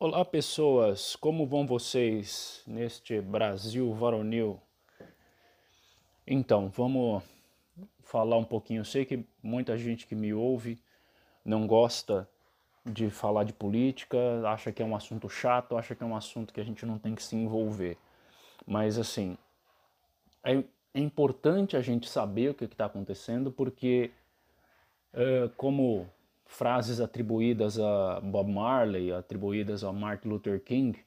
Olá, pessoas, como vão vocês neste Brasil varonil? Então, vamos falar um pouquinho. Eu sei que muita gente que me ouve não gosta de falar de política, acha que é um assunto chato, acha que é um assunto que a gente não tem que se envolver. Mas, assim, é, importante a gente saber o que está acontecendo, porque, como frases atribuídas a Bob Marley, atribuídas a Martin Luther King,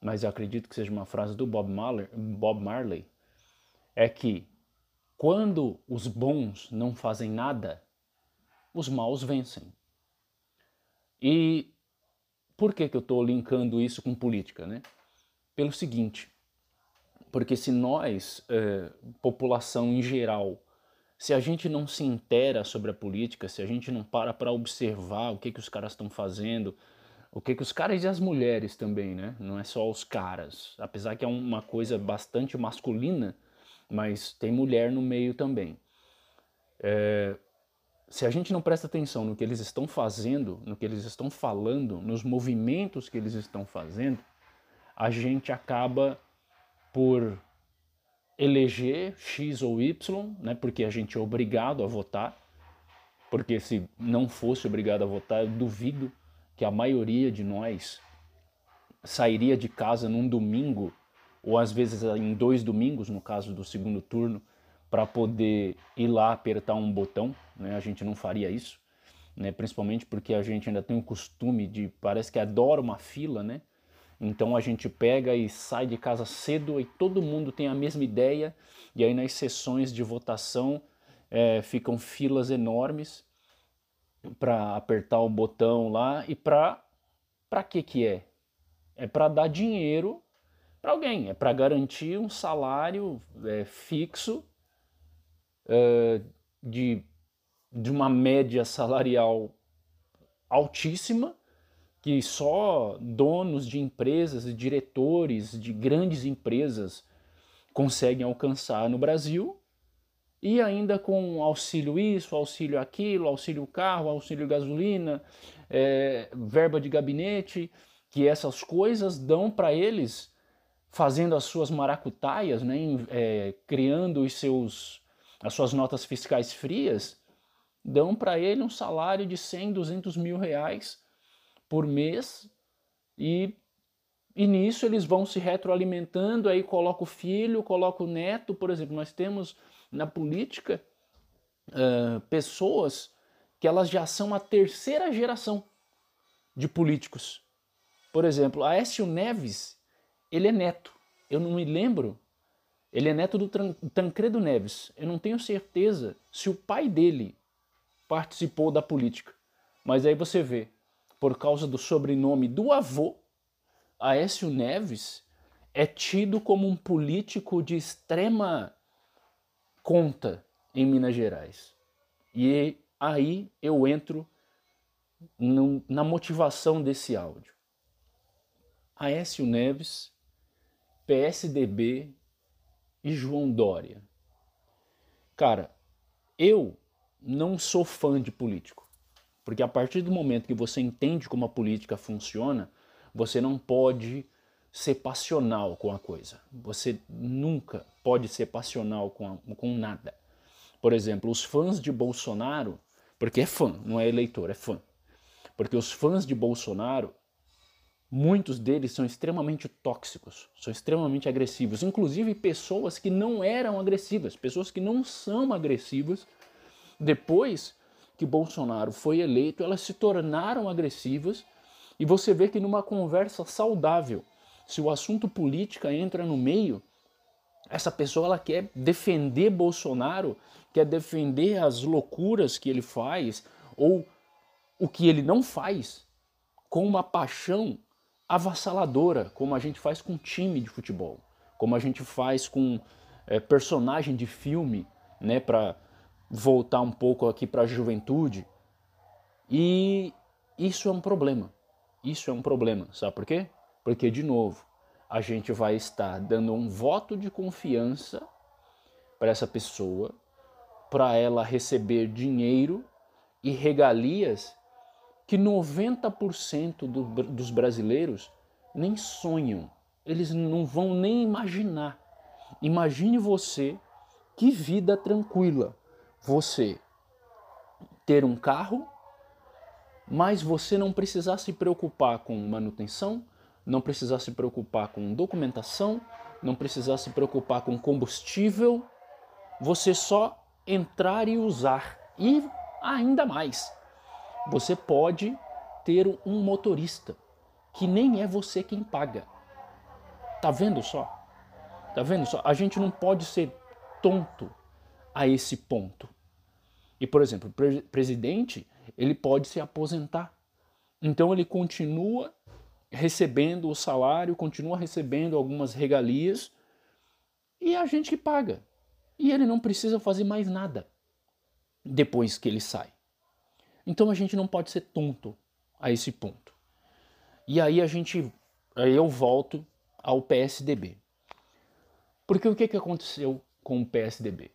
mas eu acredito que seja uma frase do Bob Marley, Bob Marley é que quando os bons não fazem nada, os maus vencem. E por que, que eu estou linkando isso com política? Né? Pelo seguinte, porque se nós, eh, população em geral, se a gente não se intera sobre a política, se a gente não para para observar o que, que os caras estão fazendo, o que, que os caras e as mulheres também, né? Não é só os caras. Apesar que é uma coisa bastante masculina, mas tem mulher no meio também. É, se a gente não presta atenção no que eles estão fazendo, no que eles estão falando, nos movimentos que eles estão fazendo, a gente acaba por eleger X ou Y, né, porque a gente é obrigado a votar, porque se não fosse obrigado a votar, eu duvido que a maioria de nós sairia de casa num domingo, ou às vezes em dois domingos, no caso do segundo turno, para poder ir lá apertar um botão, né? a gente não faria isso, né? principalmente porque a gente ainda tem o costume de, parece que adora uma fila, né? Então a gente pega e sai de casa cedo e todo mundo tem a mesma ideia, e aí nas sessões de votação é, ficam filas enormes para apertar o botão lá. E para para que que é? É para dar dinheiro para alguém, é para garantir um salário é, fixo é, de, de uma média salarial altíssima que só donos de empresas e diretores de grandes empresas conseguem alcançar no Brasil, e ainda com auxílio isso, auxílio aquilo, auxílio carro, auxílio gasolina, é, verba de gabinete, que essas coisas dão para eles fazendo as suas maracutaias, né, é, criando os seus, as suas notas fiscais frias, dão para ele um salário de 100, 200 mil reais por mês e, e nisso eles vão se retroalimentando, aí coloca o filho, coloca o neto, por exemplo, nós temos na política uh, pessoas que elas já são a terceira geração de políticos. Por exemplo, Aécio Neves, ele é neto. Eu não me lembro. Ele é neto do Tancredo Neves. Eu não tenho certeza se o pai dele participou da política. Mas aí você vê, por causa do sobrenome do avô, Aécio Neves é tido como um político de extrema conta em Minas Gerais. E aí eu entro no, na motivação desse áudio. Aécio Neves, PSDB e João Dória. Cara, eu não sou fã de político. Porque a partir do momento que você entende como a política funciona, você não pode ser passional com a coisa. Você nunca pode ser passional com, a, com nada. Por exemplo, os fãs de Bolsonaro, porque é fã, não é eleitor, é fã. Porque os fãs de Bolsonaro, muitos deles são extremamente tóxicos, são extremamente agressivos. Inclusive pessoas que não eram agressivas, pessoas que não são agressivas, depois que Bolsonaro foi eleito, elas se tornaram agressivas e você vê que numa conversa saudável, se o assunto política entra no meio, essa pessoa ela quer defender Bolsonaro, quer defender as loucuras que ele faz ou o que ele não faz com uma paixão avassaladora, como a gente faz com time de futebol, como a gente faz com é, personagem de filme, né, para voltar um pouco aqui para a juventude. E isso é um problema. Isso é um problema. Sabe por quê? Porque, de novo, a gente vai estar dando um voto de confiança para essa pessoa, para ela receber dinheiro e regalias que 90% do, dos brasileiros nem sonham, eles não vão nem imaginar. Imagine você, que vida tranquila, você ter um carro, mas você não precisar se preocupar com manutenção, não precisar se preocupar com documentação, não precisar se preocupar com combustível, você só entrar e usar. E ainda mais, você pode ter um motorista que nem é você quem paga. Tá vendo só? Tá vendo só? A gente não pode ser tonto a esse ponto. E, por exemplo, o pre presidente, ele pode se aposentar. Então ele continua recebendo o salário, continua recebendo algumas regalias e é a gente que paga. E ele não precisa fazer mais nada depois que ele sai. Então a gente não pode ser tonto a esse ponto. E aí a gente, aí eu volto ao PSDB. Porque o que, que aconteceu com o PSDB?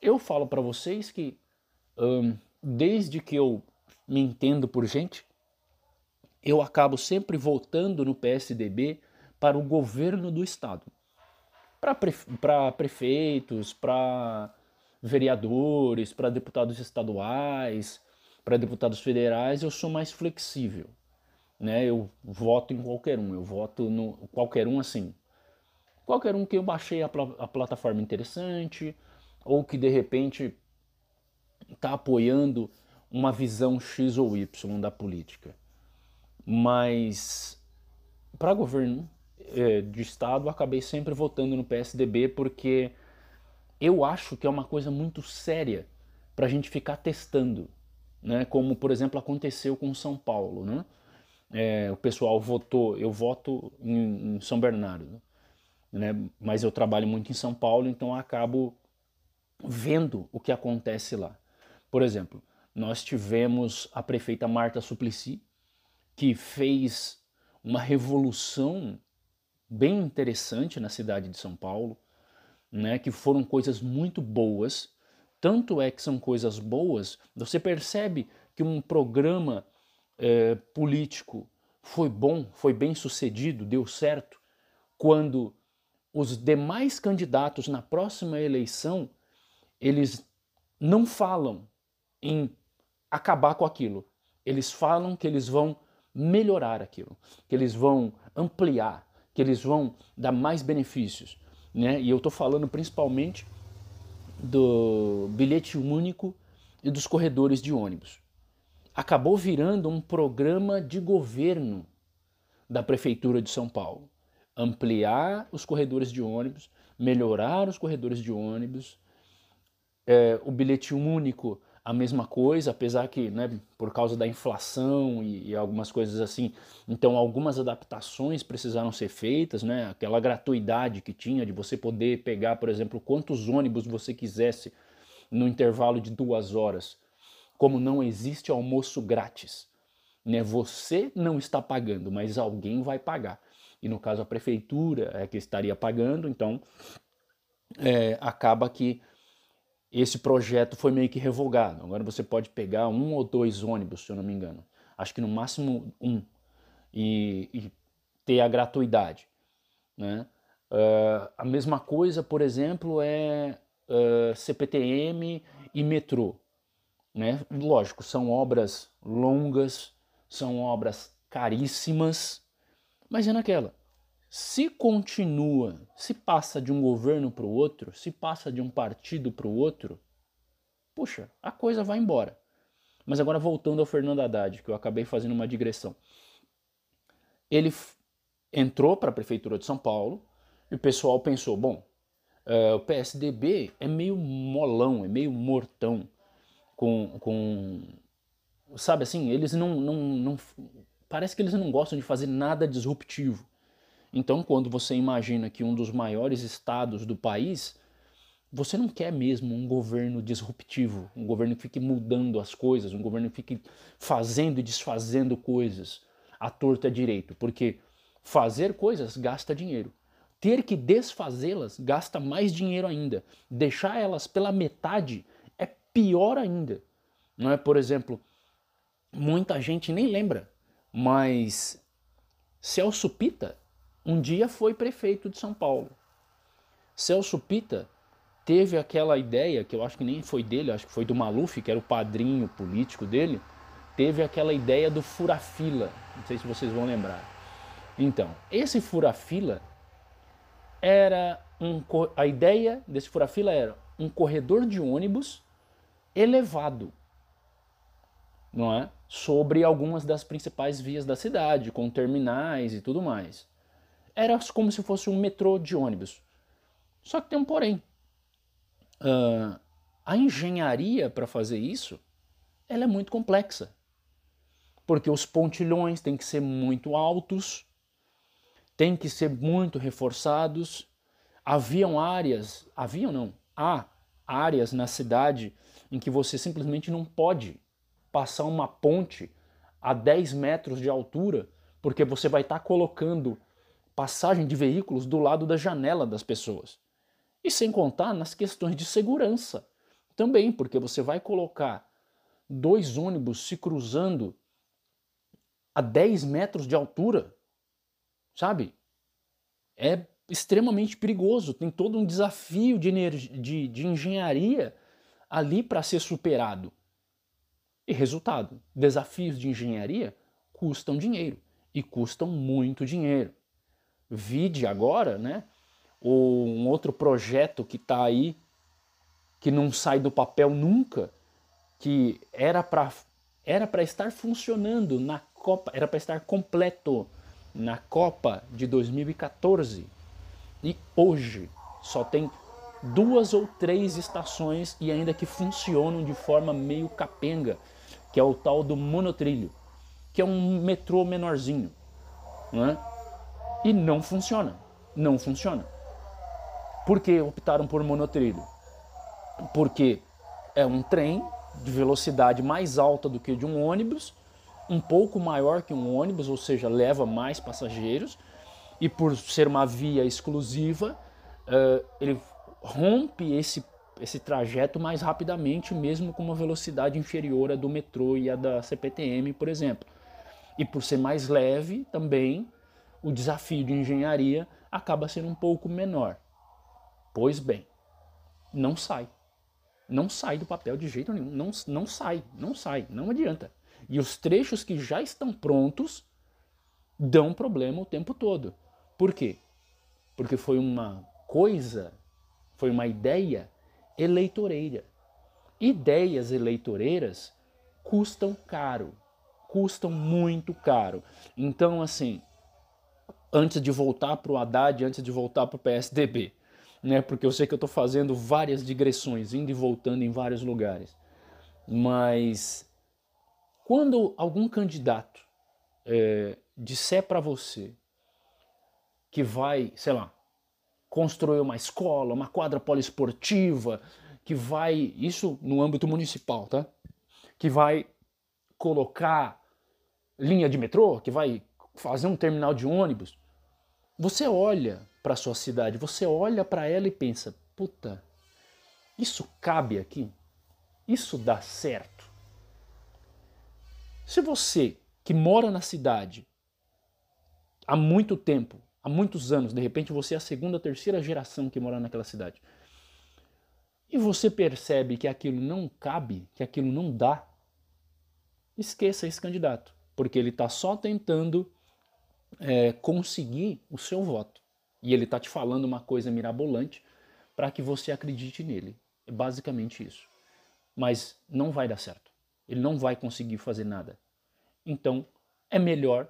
Eu falo para vocês que desde que eu me entendo por gente, eu acabo sempre voltando no PSDB para o governo do Estado. Para prefe prefeitos, para vereadores, para deputados estaduais, para deputados federais, eu sou mais flexível. Né? Eu voto em qualquer um, eu voto no qualquer um assim. Qualquer um que eu baixei a, pl a plataforma interessante, ou que de repente está apoiando uma visão X ou Y da política. Mas para governo é, de estado, acabei sempre votando no PSDB porque eu acho que é uma coisa muito séria para a gente ficar testando, né? Como por exemplo aconteceu com São Paulo, né? É, o pessoal votou, eu voto em, em São Bernardo, né? Mas eu trabalho muito em São Paulo, então acabo vendo o que acontece lá. Por exemplo, nós tivemos a prefeita Marta Suplicy, que fez uma revolução bem interessante na cidade de São Paulo, né, que foram coisas muito boas. Tanto é que são coisas boas, você percebe que um programa é, político foi bom, foi bem sucedido, deu certo, quando os demais candidatos na próxima eleição eles não falam em acabar com aquilo. Eles falam que eles vão melhorar aquilo, que eles vão ampliar, que eles vão dar mais benefícios. Né? E eu estou falando principalmente do bilhete único e dos corredores de ônibus. Acabou virando um programa de governo da Prefeitura de São Paulo. Ampliar os corredores de ônibus, melhorar os corredores de ônibus, é, o bilhete único a mesma coisa, apesar que, né, por causa da inflação e, e, algumas coisas assim, então algumas adaptações precisaram ser feitas, né? Aquela gratuidade que tinha de você poder pegar, por exemplo, quantos ônibus você quisesse no intervalo de duas horas. Como não existe almoço grátis, né? Você não está pagando, mas alguém vai pagar. E no caso a prefeitura é que estaria pagando, então é, acaba que esse projeto foi meio que revogado. Agora você pode pegar um ou dois ônibus, se eu não me engano. Acho que no máximo um. E, e ter a gratuidade. Né? Uh, a mesma coisa, por exemplo, é uh, ah, CPTM e metrô. Né? Lógico, são obras longas, são obras caríssimas, mas é naquela. Se continua, se passa de um governo para o outro, se passa de um partido para o outro, puxa, a coisa vai embora. Mas agora voltando ao Fernando Haddad, que eu acabei fazendo uma digressão. Ele entrou para a prefeitura de São Paulo e o pessoal pensou: bom, uh, o PSDB é meio molão, é meio mortão, com, com sabe assim, eles não, não, não parece que eles não gostam de fazer nada disruptivo. Então, quando você imagina que um dos maiores estados do país, você não quer mesmo um governo disruptivo, um governo que fique mudando as coisas, um governo que fique fazendo e desfazendo coisas à torta direito, porque fazer coisas gasta dinheiro. Ter que desfazê-las gasta mais dinheiro ainda. Deixar elas pela metade é pior ainda. Não é, por exemplo, muita gente nem lembra, mas Celso Pita um dia foi prefeito de São Paulo. Celso Pita teve aquela ideia, que eu acho que nem foi dele, acho que foi do Maluf, que era o padrinho político dele, teve aquela ideia do fura-fila. Não sei se vocês vão lembrar. Então, esse fura-fila era um a ideia desse fura-fila era um corredor de ônibus elevado, não é? Sobre algumas das principais vias da cidade, com terminais e tudo mais. Era como se fosse um metrô de ônibus. Só que tem um porém. Uh, a engenharia para fazer isso, ela é muito complexa. Porque os pontilhões têm que ser muito altos, têm que ser muito reforçados. Haviam áreas, haviam não, há áreas na cidade em que você simplesmente não pode passar uma ponte a 10 metros de altura, porque você vai estar tá colocando passagem de veículos do lado da janela das pessoas. E sem contar nas questões de segurança também, porque você vai colocar dois ônibus se cruzando a 10 metros de altura, sabe? É extremamente perigoso, tem todo um desafio de, de, de engenharia ali para ser superado. E resultado: desafios de engenharia custam dinheiro e custam muito dinheiro. Vide agora, né? Um outro projeto que está aí, que não sai do papel nunca, que era para era para estar funcionando na Copa, era para estar completo na Copa de 2014 e hoje só tem duas ou três estações e ainda que funcionam de forma meio capenga, que é o tal do monotrilho, que é um metrô menorzinho, não é? E não funciona, não funciona. Por que optaram por monotrilho? Porque é um trem de velocidade mais alta do que de um ônibus, um pouco maior que um ônibus, ou seja, leva mais passageiros, e por ser uma via exclusiva, uh, ele rompe esse, esse trajeto mais rapidamente, mesmo com uma velocidade inferior à do metrô e à da CPTM, por exemplo. E por ser mais leve também, o desafio de engenharia acaba sendo um pouco menor. Pois bem, não sai. Não sai do papel de jeito nenhum. Não, não sai, não sai, não adianta. E os trechos que já estão prontos dão problema o tempo todo. Por quê? Porque foi uma coisa, foi uma ideia eleitoreira. Ideias eleitoreiras custam caro, custam muito caro. Então, assim, antes de voltar para o Haddad, antes de voltar para o PSDB, né? Porque eu sei que eu estou fazendo várias digressões, indo e voltando em vários lugares. Mas quando algum candidato é, disser para você que vai, sei lá, construir uma escola, uma quadra poliesportiva, que vai, isso no âmbito municipal, tá? Que vai colocar linha de metrô, que vai fazer um terminal de ônibus. Você olha para a sua cidade, você olha para ela e pensa: puta, isso cabe aqui? Isso dá certo? Se você que mora na cidade há muito tempo, há muitos anos, de repente você é a segunda, terceira geração que mora naquela cidade, e você percebe que aquilo não cabe, que aquilo não dá, esqueça esse candidato, porque ele está só tentando é, conseguir o seu voto e ele está te falando uma coisa mirabolante para que você acredite nele. É basicamente isso. Mas não vai dar certo. Ele não vai conseguir fazer nada. Então, é melhor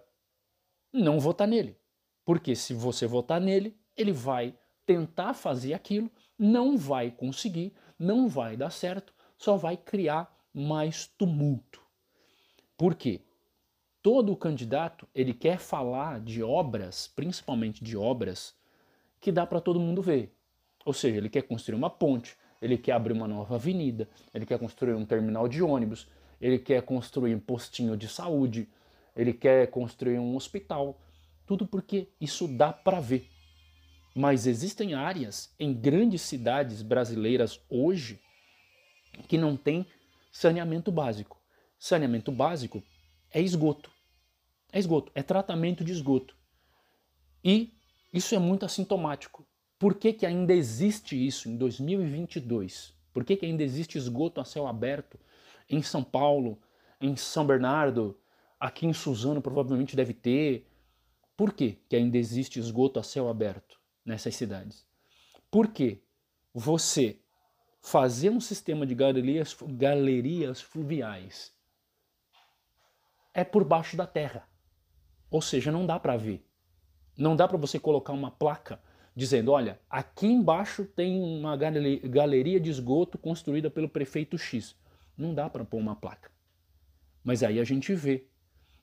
não votar nele. Porque se você votar nele, ele vai tentar fazer aquilo, não vai conseguir, não vai dar certo, só vai criar mais tumulto. Por quê? Todo candidato, ele quer falar de obras, principalmente de obras que dá para todo mundo ver. Ou seja, ele quer construir uma ponte, ele quer abrir uma nova avenida, ele quer construir um terminal de ônibus, ele quer construir um postinho de saúde, ele quer construir um hospital. Tudo porque isso dá para ver. Mas existem áreas em grandes cidades brasileiras hoje que não tem saneamento básico. Saneamento básico é esgoto. É esgoto, é tratamento de esgoto. E isso é muito assintomático. Por que, que ainda existe isso em 2022? Por que, que ainda existe esgoto a céu aberto em São Paulo, em São Bernardo, aqui em Suzano provavelmente deve ter. Por que, que ainda existe esgoto a céu aberto nessas cidades? Porque você fazer um sistema de galerias, galerias fluviais é por baixo da terra. Ou seja, não dá para ver. Não dá para você colocar uma placa dizendo, olha, aqui embaixo tem uma galeria de esgoto construída pelo prefeito X. Não dá para pôr uma placa. Mas aí a gente vê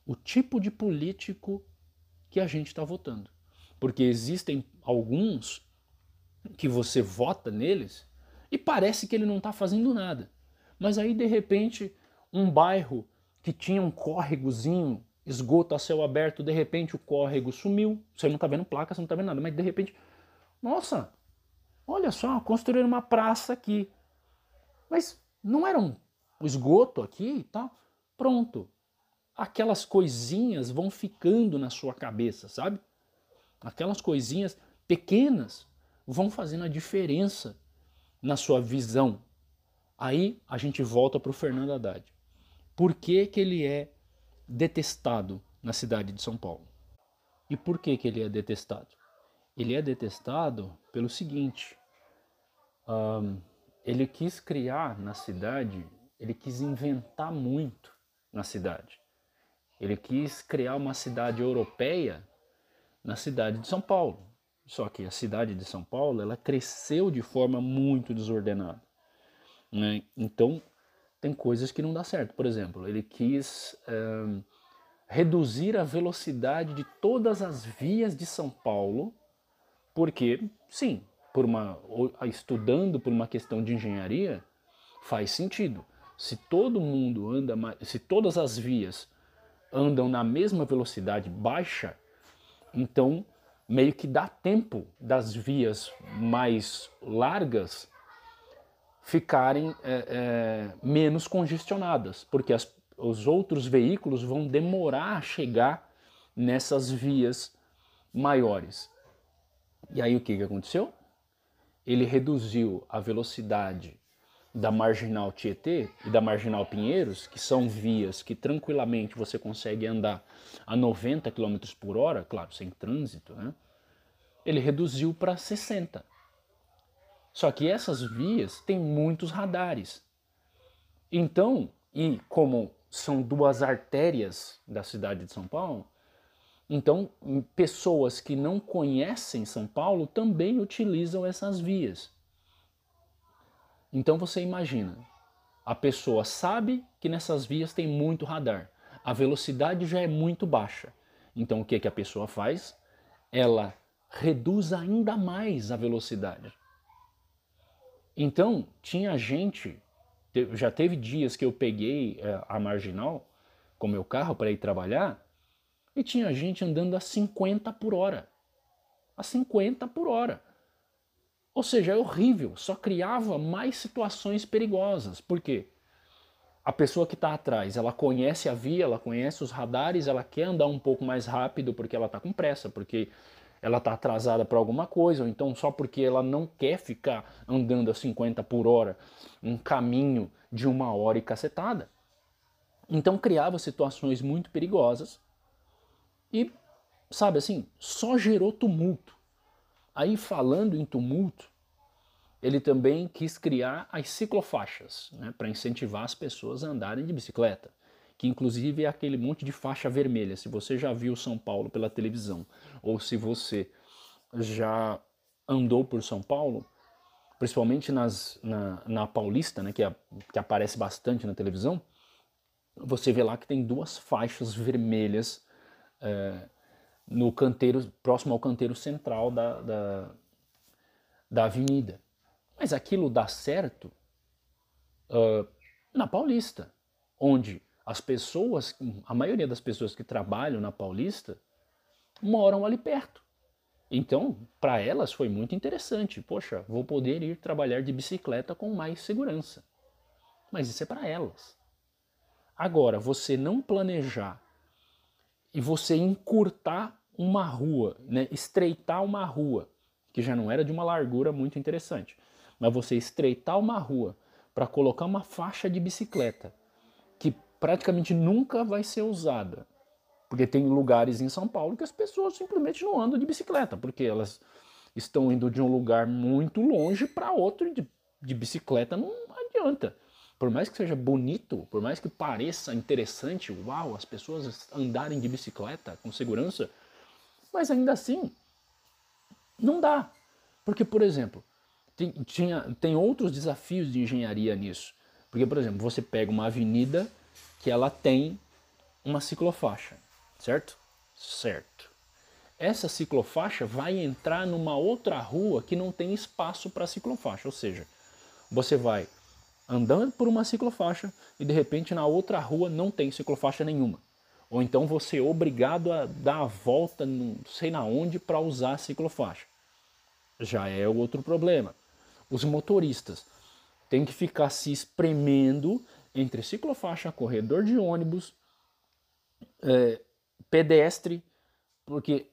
o tipo de político que a gente está votando. Porque existem alguns que você vota neles e parece que ele não está fazendo nada. Mas aí, de repente, um bairro que tinha um córregozinho, esgoto a céu aberto, de repente o córrego sumiu. Você não está vendo placa, você não está vendo nada, mas de repente nossa, olha só, construíram uma praça aqui. Mas não era um esgoto aqui e tal? Pronto. Aquelas coisinhas vão ficando na sua cabeça, sabe? Aquelas coisinhas pequenas vão fazendo a diferença na sua visão. Aí a gente volta para o Fernando Haddad. Por que, que ele é detestado na cidade de São Paulo? E por que, que ele é detestado? ele é detestado pelo seguinte: um, ele quis criar na cidade, ele quis inventar muito na cidade. Ele quis criar uma cidade europeia na cidade de São Paulo. Só que a cidade de São Paulo ela cresceu de forma muito desordenada. Né? Então tem coisas que não dá certo. Por exemplo, ele quis um, reduzir a velocidade de todas as vias de São Paulo porque, sim, por uma, estudando por uma questão de engenharia, faz sentido. Se todo mundo anda, se todas as vias andam na mesma velocidade baixa, então meio que dá tempo das vias mais largas ficarem é, é, menos congestionadas, porque as, os outros veículos vão demorar a chegar nessas vias maiores. E aí o que, que aconteceu? Ele reduziu a velocidade da Marginal Tietê e da Marginal Pinheiros, que são vias que tranquilamente você consegue andar a 90 km por hora, claro, sem trânsito, né? ele reduziu para 60. Só que essas vias têm muitos radares. Então, e como são duas artérias da cidade de São Paulo, então, pessoas que não conhecem São Paulo também utilizam essas vias. Então você imagina, a pessoa sabe que nessas vias tem muito radar, a velocidade já é muito baixa. Então o que, que a pessoa faz? Ela reduz ainda mais a velocidade. Então tinha gente, já teve dias que eu peguei eh, a marginal com meu carro para ir trabalhar e tinha gente andando a 50 por hora. A 50 por hora. Ou seja, é horrível, só criava mais situações perigosas. Por quê? A pessoa que está atrás, ela conhece a via, ela conhece os radares, ela quer andar um pouco mais rápido porque ela está com pressa, porque ela está atrasada para alguma coisa, ou então só porque ela não quer ficar andando a 50 por hora um caminho de uma hora e cacetada. Então criava situações muito perigosas e, sabe assim, só gerou tumulto. Aí, falando em tumulto, ele também quis criar as ciclofaixas, né, para incentivar as pessoas a andarem de bicicleta, que inclusive é aquele monte de faixa vermelha. Se você já viu São Paulo pela televisão, ou se você já andou por São Paulo, principalmente nas, na, na Paulista, né, que, é, que aparece bastante na televisão, você vê lá que tem duas faixas vermelhas é, no canteiro, próximo ao canteiro central da, da, da avenida. Mas aquilo dá certo uh, na Paulista, onde as pessoas, a maioria das pessoas que trabalham na Paulista, moram ali perto. Então, para elas foi muito interessante. Poxa, vou poder ir trabalhar de bicicleta com mais segurança. Mas isso é para elas. Agora, você não planejar e você encurtar uma rua, né, estreitar uma rua, que já não era de uma largura muito interessante, mas você estreitar uma rua para colocar uma faixa de bicicleta praticamente nunca vai ser usada. Porque tem lugares em São Paulo que as pessoas simplesmente não andam de bicicleta, porque elas estão indo de um lugar muito longe para outro de, de bicicleta não adianta. Por mais que seja bonito, por mais que pareça interessante, uau, as pessoas andarem de bicicleta com segurança, mas ainda assim não dá. Porque, por exemplo, tem, tinha, tem outros desafios de engenharia nisso. Porque, por exemplo, você pega uma avenida que ela tem uma ciclofaixa, certo? Certo. Essa ciclofaixa vai entrar numa outra rua que não tem espaço para ciclofaixa, ou seja, você vai andando por uma ciclofaixa e de repente na outra rua não tem ciclofaixa nenhuma. Ou então você é obrigado a dar a volta não sei na onde para usar a ciclofaixa. Já é outro problema. Os motoristas têm que ficar se espremendo entre ciclofaixa, corredor de ônibus, é, pedestre, porque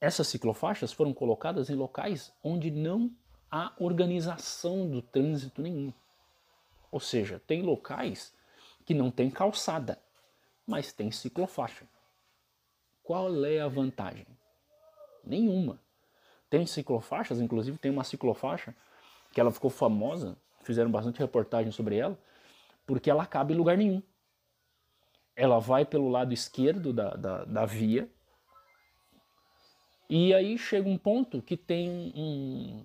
essas ciclofaixas foram colocadas em locais onde não há organização do trânsito nenhum. Ou seja, tem locais que não tem calçada, mas tem ciclofaixa. Qual é a vantagem? Nenhuma. Tem ciclofaixas, inclusive tem uma ciclofaixa que ela ficou famosa, fizeram bastante reportagem sobre ela, porque ela cabe em lugar nenhum. Ela vai pelo lado esquerdo da, da, da via, e aí chega um ponto que tem um,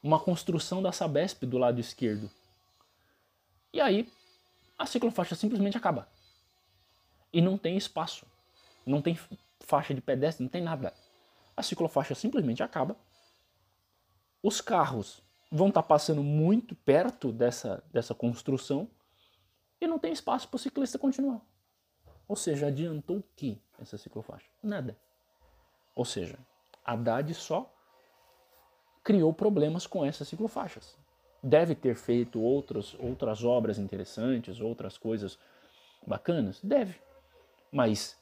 uma construção da Sabesp do lado esquerdo. E aí a ciclofaixa simplesmente acaba. E não tem espaço. Não tem faixa de pedestre, não tem nada. A ciclofaixa simplesmente acaba. Os carros vão estar tá passando muito perto dessa, dessa construção e não tem espaço para o ciclista continuar. Ou seja, adiantou o que essa ciclofaixa? Nada. Ou seja, Haddad só criou problemas com essas ciclofaixas. Deve ter feito outras, outras obras interessantes, outras coisas bacanas? Deve. Mas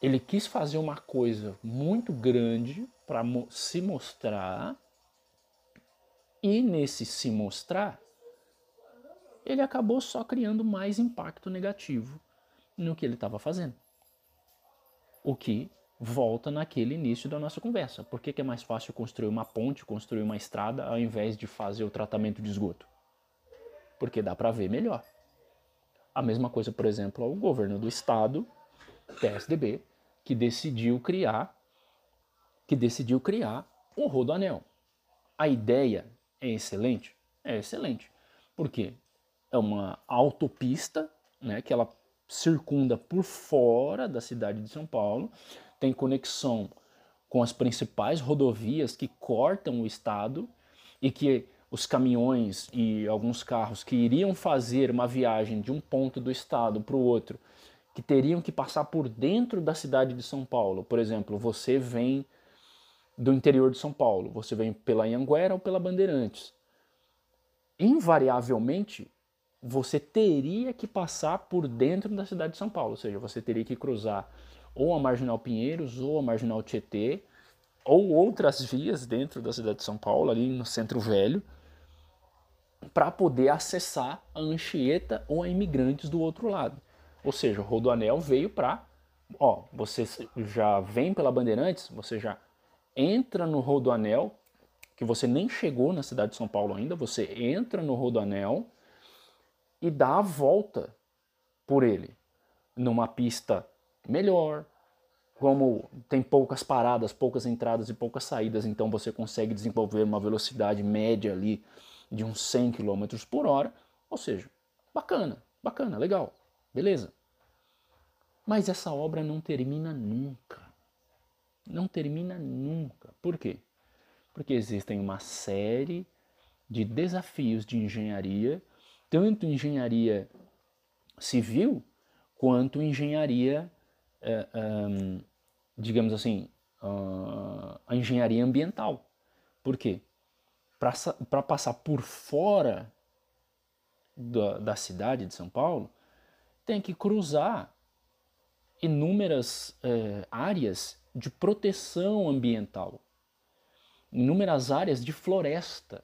ele quis fazer uma coisa muito grande para se mostrar, e nesse se mostrar, ele acabou só criando mais impacto negativo no que ele estava fazendo. O que volta naquele início da nossa conversa. Por que, que é mais fácil construir uma ponte, construir uma estrada, ao invés de fazer o tratamento de esgoto? Porque dá para ver melhor. A mesma coisa, por exemplo, o governo do estado, PSDB, que decidiu criar que decidiu criar um rodoanel. A ideia é excelente? É excelente. Por quê? É uma autopista, né, que ela circunda por fora da cidade de São Paulo, tem conexão com as principais rodovias que cortam o estado e que os caminhões e alguns carros que iriam fazer uma viagem de um ponto do estado para o outro, que teriam que passar por dentro da cidade de São Paulo. Por exemplo, você vem do interior de São Paulo, você vem pela Anhanguera ou pela Bandeirantes. Invariavelmente, você teria que passar por dentro da cidade de São Paulo, ou seja, você teria que cruzar ou a Marginal Pinheiros, ou a Marginal Tietê, ou outras vias dentro da cidade de São Paulo, ali no Centro Velho, para poder acessar a Anchieta ou a imigrantes do outro lado. Ou seja, o Rodoanel veio para, ó, você já vem pela Bandeirantes, você já entra no Rodoanel, que você nem chegou na cidade de São Paulo ainda, você entra no Rodoanel e dá a volta por ele, numa pista melhor. Como tem poucas paradas, poucas entradas e poucas saídas, então você consegue desenvolver uma velocidade média ali de uns 100 km por hora. Ou seja, bacana, bacana, legal, beleza. Mas essa obra não termina nunca. Não termina nunca. Por quê? Porque existem uma série de desafios de engenharia, tanto engenharia civil quanto engenharia é, digamos assim, uh, a engenharia ambiental. Por quê? Para passar por fora da, da cidade de São Paulo, tem que cruzar inúmeras é, áreas de proteção ambiental, inúmeras áreas de floresta.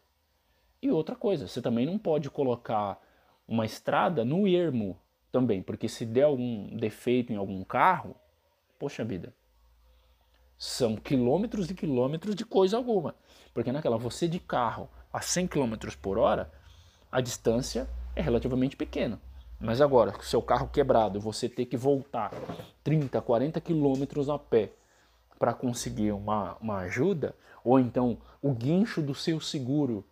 E outra coisa, você também não pode colocar uma estrada no ermo também, porque se der algum defeito em algum carro, poxa vida, são quilômetros e quilômetros de coisa alguma. Porque naquela, você de carro a 100 km por hora, a distância é relativamente pequena. Mas agora, com seu carro quebrado, você ter que voltar 30, 40 quilômetros a pé para conseguir uma, uma ajuda, ou então o guincho do seu seguro,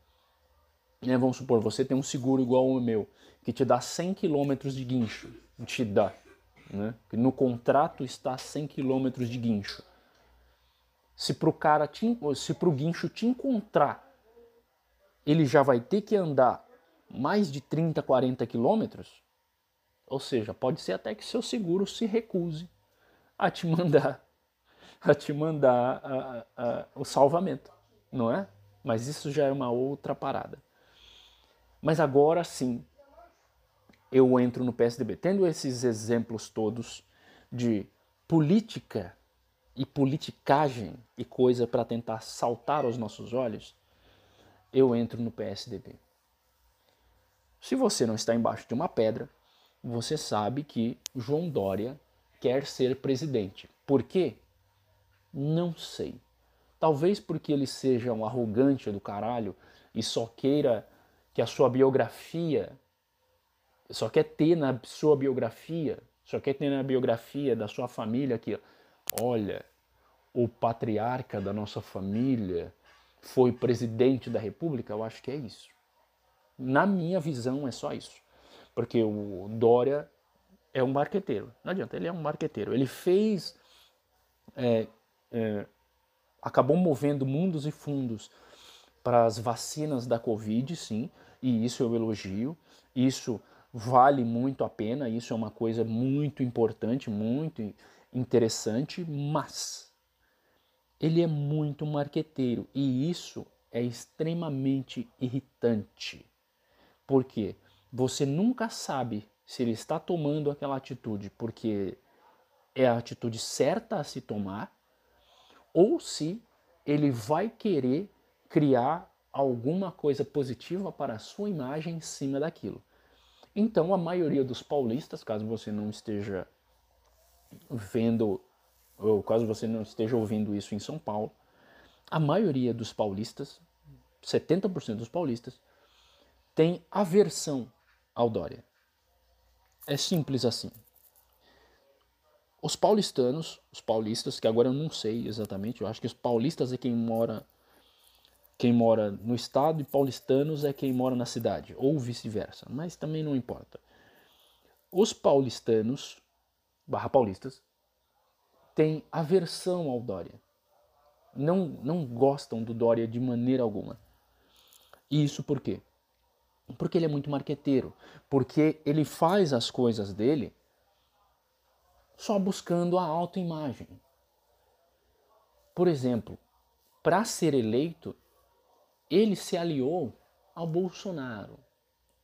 né, vamos supor, você tem um seguro igual ao meu, que te dá 100 quilômetros de guincho, te dá, né, no contrato está 100 quilômetros de guincho. Se para o cara, te, se para o guincho te encontrar, ele já vai ter que andar mais de 30, 40 quilômetros, ou seja, pode ser até que seu seguro se recuse a te mandar, a te mandar a, a, o salvamento, não é? Mas isso já é uma outra parada. Mas agora sim, eu entro no PSDB. Tendo esses exemplos todos de política e politicagem e coisa para tentar saltar aos nossos olhos, eu entro no PSDB. Se você não está embaixo de uma pedra, você sabe que João Dória quer ser presidente. Por quê? Não sei. Talvez porque ele seja um arrogante do caralho e só queira que a sua biografia, só quer ter na sua biografia, só quer ter na biografia da sua família que, olha, o patriarca da nossa família foi presidente da república, eu acho que é isso. Na minha visão, é só isso. Porque o Dória é um marqueteiro. Não adianta, ele é um marqueteiro. Ele fez. É, é, acabou movendo mundos e fundos para as vacinas da Covid, sim, e isso eu elogio. Isso vale muito a pena, isso é uma coisa muito importante, muito interessante, mas ele é muito marqueteiro e isso é extremamente irritante. Por quê? você nunca sabe se ele está tomando aquela atitude porque é a atitude certa a se tomar ou se ele vai querer criar alguma coisa positiva para a sua imagem em cima daquilo. Então, a maioria dos paulistas, caso você não esteja vendo, ou caso você não esteja ouvindo isso em São Paulo, a maioria dos paulistas, 70% dos paulistas, tem aversão ao Dória. É simples assim. Os paulistanos, os paulistas, que agora eu não sei exatamente, eu acho que os paulistas é quem mora quem mora no estado e paulistanos é quem mora na cidade, ou vice-versa, mas também não importa. Os paulistanos, barra paulistas, têm aversão ao Dória. Não, não gostam do Dória de maneira alguma. Isso por quê? Porque ele é muito marqueteiro, porque ele faz as coisas dele só buscando a autoimagem. Por exemplo, para ser eleito, ele se aliou ao Bolsonaro,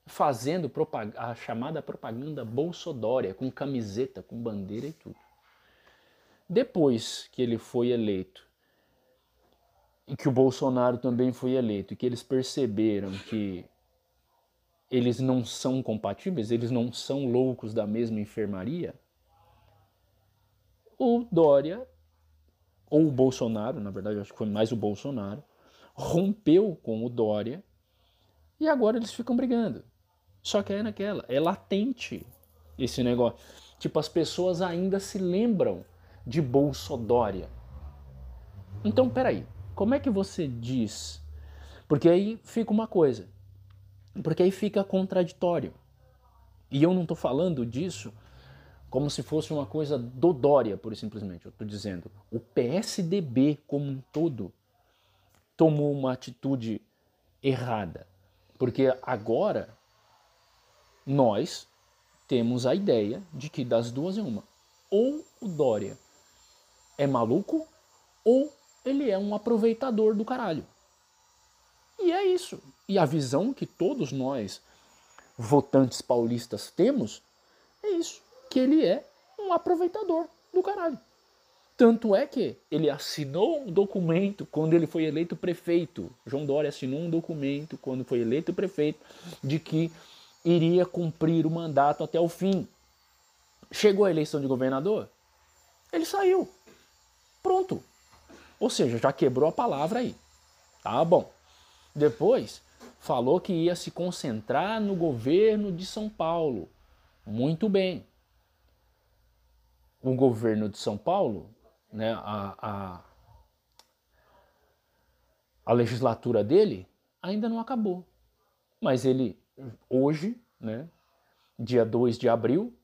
fazendo a chamada propaganda bolsodória, com camiseta, com bandeira e tudo. Depois que ele foi eleito, e que o Bolsonaro também foi eleito, e que eles perceberam que eles não são compatíveis, eles não são loucos da mesma enfermaria, o Dória, ou o Bolsonaro, na verdade acho que foi mais o Bolsonaro, rompeu com o Dória e agora eles ficam brigando. Só que é naquela, é latente esse negócio. Tipo, as pessoas ainda se lembram de Bolsodória. Então, peraí, como é que você diz? Porque aí fica uma coisa. Porque aí fica contraditório. E eu não estou falando disso como se fosse uma coisa do Dória, por simplesmente. Eu estou dizendo, o PSDB como um todo tomou uma atitude errada. Porque agora nós temos a ideia de que das duas é uma. Ou o Dória é maluco, ou ele é um aproveitador do caralho. E é isso. E a visão que todos nós, votantes paulistas, temos É isso. Que ele é um aproveitador do caralho. Tanto é que ele assinou um documento quando ele foi eleito prefeito. João Dória assinou um documento quando foi eleito prefeito de que iria cumprir o mandato até o fim. Chegou a eleição de governador, ele saiu. Pronto. Ou seja, já quebrou a palavra aí. Tá bom. Depois falou que ia se concentrar no governo de São Paulo. Muito bem. O governo de São Paulo, né, a, a, a legislatura dele ainda não acabou. Mas ele, hoje, né, dia 2 de abril,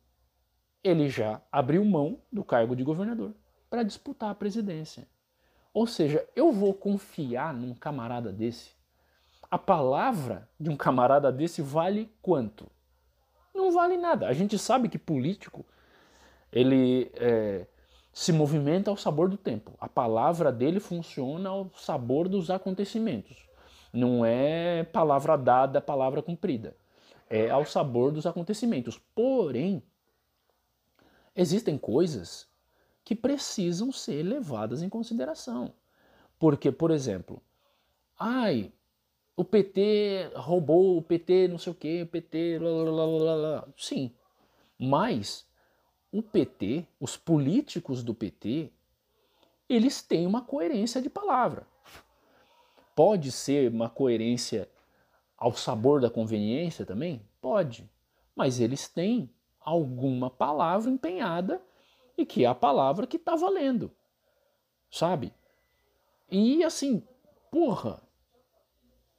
ele já abriu mão do cargo de governador para disputar a presidência. Ou seja, eu vou confiar num camarada desse. A palavra de um camarada desse vale quanto? Não vale nada. A gente sabe que político ele é, se movimenta ao sabor do tempo. A palavra dele funciona ao sabor dos acontecimentos. Não é palavra dada, palavra cumprida. É ao sabor dos acontecimentos. Porém, existem coisas que precisam ser levadas em consideração. Porque, por exemplo, ai, o PT roubou, o PT não sei o que, o PT. Lá, lá, lá, Sim, mas o PT, os políticos do PT, eles têm uma coerência de palavra. Pode ser uma coerência ao sabor da conveniência também? Pode. Mas eles têm alguma palavra empenhada e que é a palavra que está valendo, sabe? E assim, porra,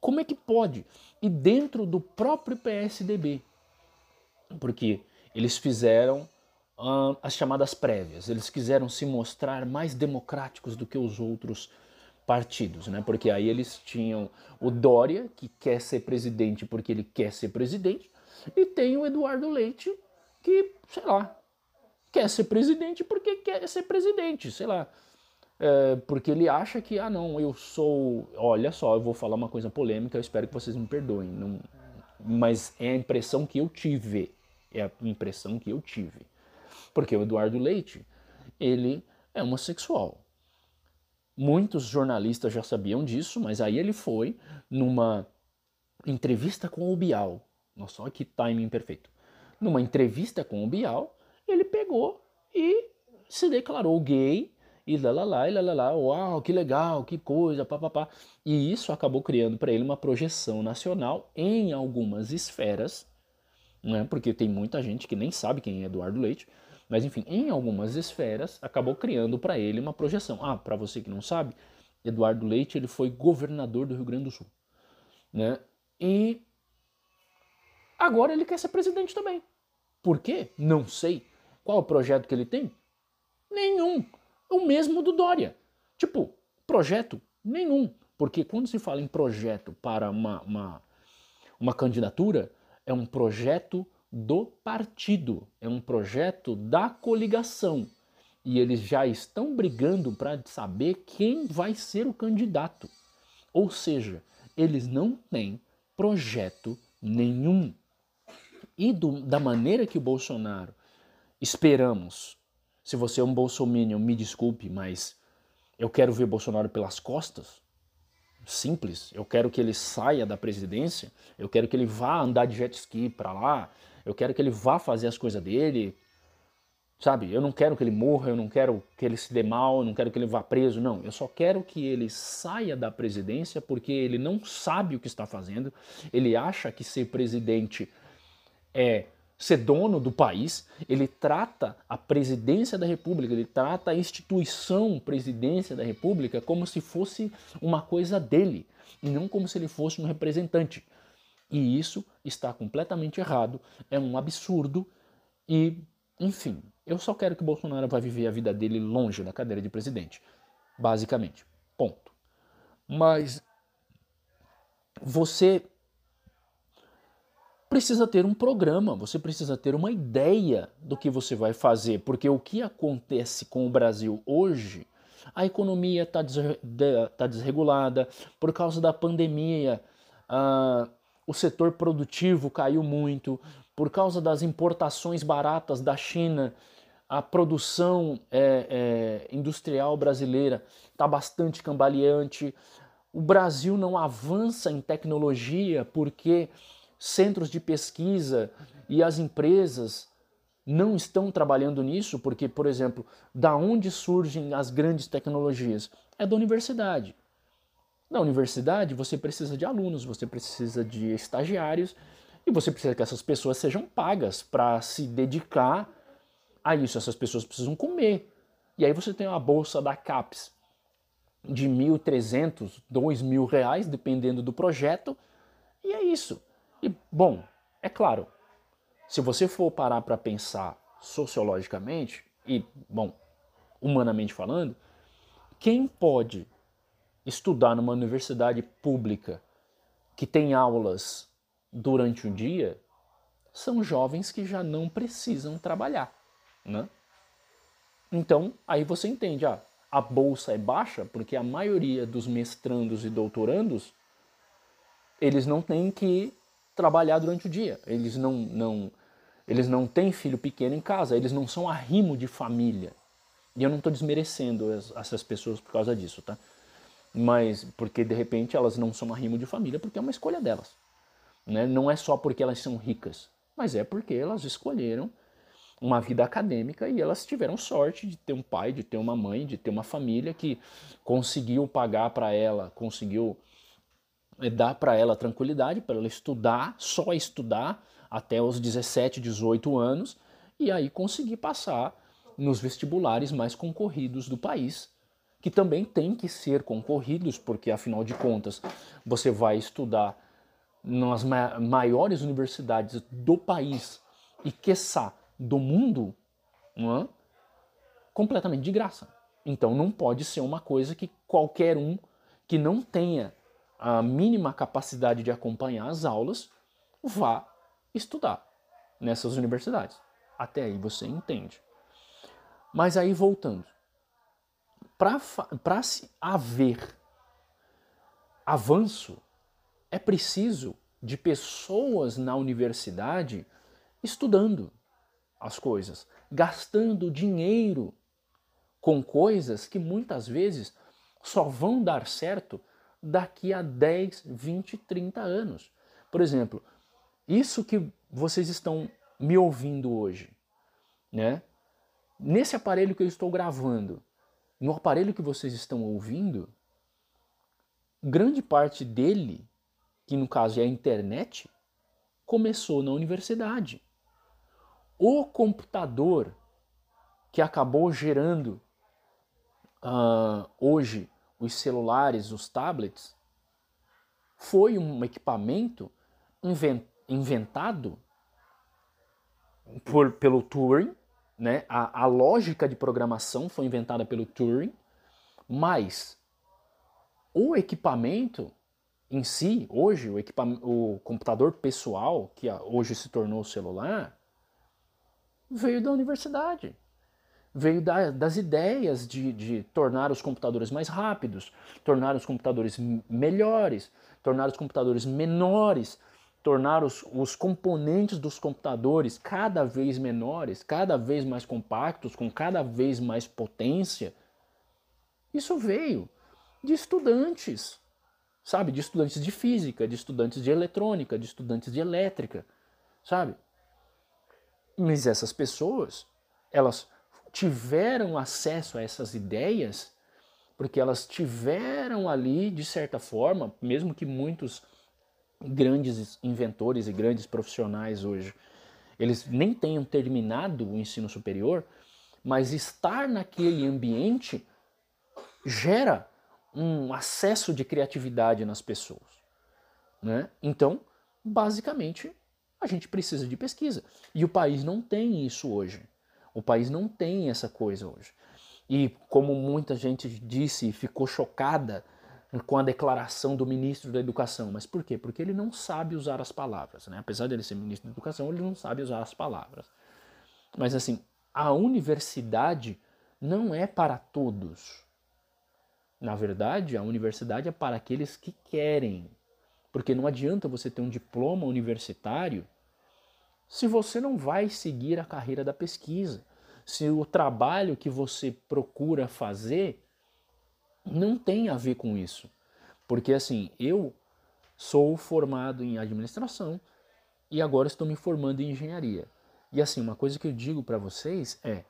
como é que pode? E dentro do próprio PSDB, porque eles fizeram uh, as chamadas prévias, eles quiseram se mostrar mais democráticos do que os outros partidos, né? Porque aí eles tinham o Dória, que quer ser presidente porque ele quer ser presidente, e tem o Eduardo Leite, que, sei lá, quer ser presidente porque quer ser presidente, sei lá. É, porque ele acha que, ah, não, eu sou. Olha só, eu vou falar uma coisa polêmica, eu espero que vocês me perdoem. Não, mas é a impressão que eu tive. É a impressão que eu tive. Porque o Eduardo Leite, ele é homossexual. Muitos jornalistas já sabiam disso, mas aí ele foi numa entrevista com o Bial. Nossa, olha que timing perfeito. Numa entrevista com o Bial, ele pegou e se declarou gay e lá lá lá e lá lá lá, uau, que legal, que coisa, papapá. E isso acabou criando para ele uma projeção nacional em algumas esferas, né? Porque tem muita gente que nem sabe quem é Eduardo Leite, mas enfim, em algumas esferas acabou criando para ele uma projeção. Ah, para você que não sabe, Eduardo Leite ele foi governador do Rio Grande do Sul, né? E agora ele quer ser presidente também. Por quê? Não sei. Qual o projeto que ele tem? Nenhum. O mesmo do Dória. Tipo, projeto? Nenhum. Porque quando se fala em projeto para uma, uma, uma candidatura, é um projeto do partido, é um projeto da coligação. E eles já estão brigando para saber quem vai ser o candidato. Ou seja, eles não têm projeto nenhum. E do, da maneira que o Bolsonaro esperamos. Se você é um bolsominion, me desculpe, mas eu quero ver Bolsonaro pelas costas. Simples. Eu quero que ele saia da presidência. Eu quero que ele vá andar de jet ski para lá. Eu quero que ele vá fazer as coisas dele. Sabe? Eu não quero que ele morra, eu não quero que ele se dê mal, eu não quero que ele vá preso, não. Eu só quero que ele saia da presidência porque ele não sabe o que está fazendo. Ele acha que ser presidente é ser dono do país, ele trata a presidência da República, ele trata a instituição presidência da República como se fosse uma coisa dele e não como se ele fosse um representante. E isso está completamente errado, é um absurdo e, enfim, eu só quero que Bolsonaro vá viver a vida dele longe da cadeira de presidente, basicamente. Ponto. Mas você precisa ter um programa, você precisa ter uma ideia do que você vai fazer, porque o que acontece com o Brasil hoje, a economia está tá desregulada, por causa da pandemia, uh, o setor produtivo caiu muito, por causa das importações baratas da China, a produção é, é, industrial brasileira está bastante cambaleante. O Brasil não avança em tecnologia porque centros de pesquisa e as empresas não estão trabalhando nisso, porque, por exemplo, da onde surgem as grandes tecnologias? É da universidade. Na universidade, você precisa de alunos, você precisa de estagiários e você precisa que essas pessoas sejam pagas para se dedicar a isso. Essas pessoas precisam comer. E aí você tem uma bolsa da CAPES de 1.300, 2.000 reais, dependendo do projeto, e é isso. E, bom, é claro, se você for parar para pensar sociologicamente, e, bom, humanamente falando, quem pode estudar numa universidade pública que tem aulas durante o dia são jovens que já não precisam trabalhar, né? Então, aí você entende, ah, a bolsa é baixa porque a maioria dos mestrandos e doutorandos eles não têm que trabalhar durante o dia. Eles não, não, eles não têm filho pequeno em casa, eles não são arrimo de família. E eu não estou desmerecendo essas pessoas por causa disso, tá? Mas porque de repente elas não são arrimo de família porque é uma escolha delas. Né? Não é só porque elas são ricas, mas é porque elas escolheram uma vida acadêmica e elas tiveram sorte de ter um pai, de ter uma mãe, de ter uma família que conseguiu pagar para ela, conseguiu eh, dar para ela tranquilidade, para ela estudar, só estudar até os 17, 18 anos e aí conseguir passar nos vestibulares mais concorridos do país, que também tem que ser concorridos, porque afinal de contas você vai estudar nas maiores universidades do país e, quiçá, do mundo, é? completamente de graça. Então não pode ser uma coisa que qualquer um que não tenha a mínima capacidade de acompanhar as aulas vá estudar nessas universidades. Até aí você entende. Mas aí voltando, para se haver avanço, é preciso de pessoas na universidade estudando as coisas, gastando dinheiro com coisas que muitas vezes só vão dar certo daqui a 10, 20, 30 anos. Por exemplo, isso que vocês estão me ouvindo hoje, né? Nesse aparelho que eu estou gravando, no aparelho que vocês estão ouvindo, grande parte dele, que no caso é a internet, começou na universidade. O computador que acabou gerando uh, hoje os celulares, os tablets, foi um equipamento inventado por, pelo Turing, né? A, a, lógica de programação foi inventada pelo Turing, mas o equipamento em si, hoje, o, o computador pessoal, que hoje se tornou o celular, veio da universidade. Veio da, das ideias de, de tornar os computadores mais rápidos, tornar os computadores melhores, tornar os computadores menores, tornar os, os componentes dos computadores cada vez menores, cada vez mais compactos, com cada vez mais potência. Isso veio de estudantes, sabe? De estudantes de física, de estudantes de eletrônica, de estudantes de elétrica, sabe? Mas essas pessoas, elas tiveram acesso a essas ideias porque elas tiveram ali, de certa forma, mesmo que muitos grandes inventores e grandes profissionais hoje, eles nem tenham terminado o ensino superior, mas estar naquele ambiente gera um acesso de criatividade nas pessoas. Né? Então, basicamente, a gente precisa de pesquisa. E o país não tem isso hoje. O país não tem essa coisa hoje. E como muita gente disse e ficou chocada com a declaração do ministro da Educação. Mas por quê? Porque ele não sabe usar as palavras. Né? Apesar de ele ser ministro da Educação, ele não sabe usar as palavras. Mas assim, a universidade não é para todos. Na verdade, a universidade é para aqueles que querem porque não adianta você ter um diploma universitário se você não vai seguir a carreira da pesquisa, se o trabalho que você procura fazer não tem a ver com isso. Porque assim, eu sou formado em administração e agora estou me formando em engenharia. E assim, uma coisa que eu digo para vocês é: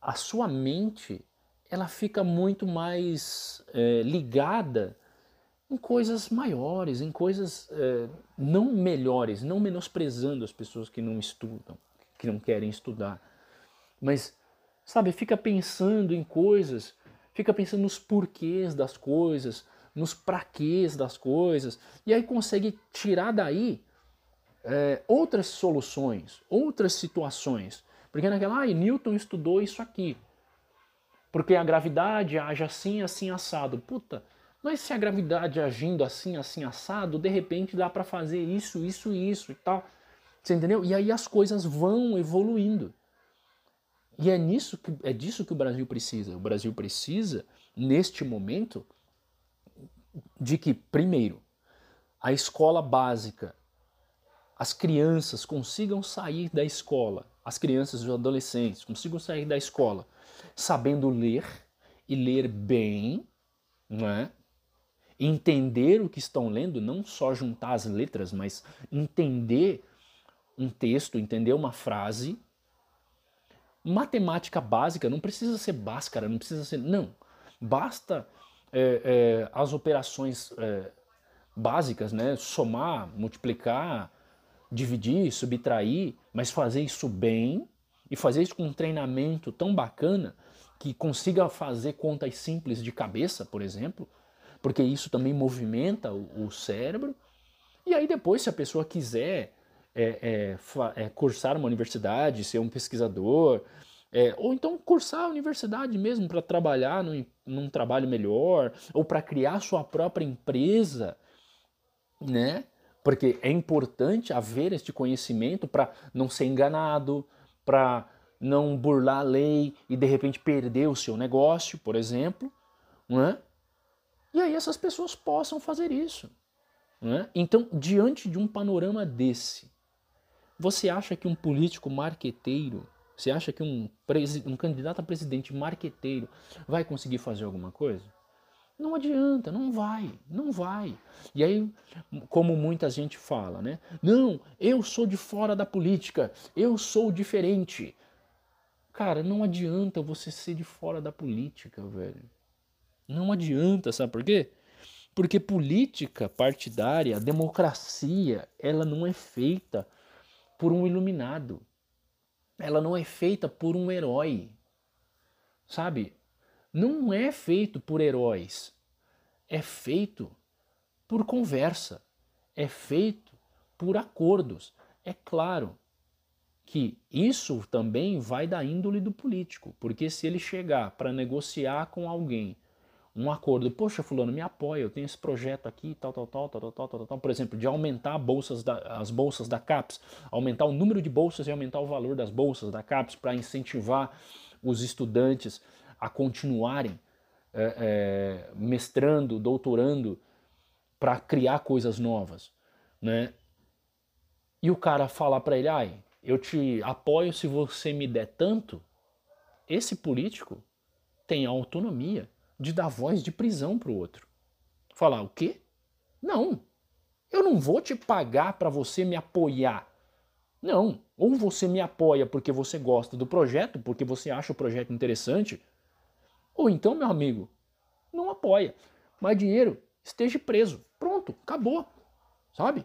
a sua mente ela fica muito mais é, ligada em coisas maiores, em coisas é, não melhores, não menosprezando as pessoas que não estudam, que não querem estudar. Mas, sabe, fica pensando em coisas, fica pensando nos porquês das coisas, nos praquês das coisas, e aí consegue tirar daí é, outras soluções, outras situações. Porque naquela, ah, Newton estudou isso aqui. Porque a gravidade age assim, assim, assado. Puta, mas se a gravidade agindo assim, assim, assado, de repente dá para fazer isso, isso, isso e tal. Você entendeu? E aí as coisas vão evoluindo. E é, nisso que, é disso que o Brasil precisa. O Brasil precisa, neste momento, de que, primeiro, a escola básica, as crianças consigam sair da escola, as crianças e os adolescentes consigam sair da escola sabendo ler e ler bem, não é? entender o que estão lendo, não só juntar as letras, mas entender um texto, entender uma frase. Matemática básica não precisa ser báscara, não precisa ser. Não. Basta é, é, as operações é, básicas, né? Somar, multiplicar, dividir, subtrair, mas fazer isso bem e fazer isso com um treinamento tão bacana que consiga fazer contas simples de cabeça, por exemplo, porque isso também movimenta o, o cérebro. E aí depois, se a pessoa quiser é, é, é, cursar uma universidade, ser um pesquisador, é, ou então cursar a universidade mesmo para trabalhar num, num, trabalho melhor, ou para criar sua própria empresa, né? Porque é importante haver este conhecimento para não ser enganado, para não burlar a lei e de repente perder o seu negócio, por exemplo, não é? E aí essas pessoas possam fazer isso. Né? Então, diante de um panorama desse, você acha que um político marqueteiro, você acha que um, um candidato a presidente marqueteiro vai conseguir fazer alguma coisa? Não adianta, não vai, não vai. E aí, como muita gente fala, né? Não, eu sou de fora da política, eu sou diferente. Cara, não adianta você ser de fora da política, velho. Não adianta, sabe por quê? Porque política partidária, democracia, ela não é feita por um iluminado. Ela não é feita por um herói. Sabe? Não é feito por heróis. É feito por conversa. É feito por acordos. É claro que isso também vai da índole do político, porque se ele chegar para negociar com alguém um acordo, poxa, fulano, me apoia, eu tenho esse projeto aqui, tal, tal, tal, tal, tal, tal, tal, por exemplo, de aumentar bolsas da, as bolsas da CAPES, aumentar o número de bolsas e aumentar o valor das bolsas da CAPES para incentivar os estudantes a continuarem é, é, mestrando, doutorando, para criar coisas novas, né? E o cara falar para ele, ai, eu te apoio se você me der tanto, esse político tem autonomia de dar voz de prisão para o outro. Falar o quê? Não. Eu não vou te pagar para você me apoiar. Não. Ou você me apoia porque você gosta do projeto, porque você acha o projeto interessante, ou então, meu amigo, não apoia. Mais dinheiro, esteja preso. Pronto, acabou. Sabe?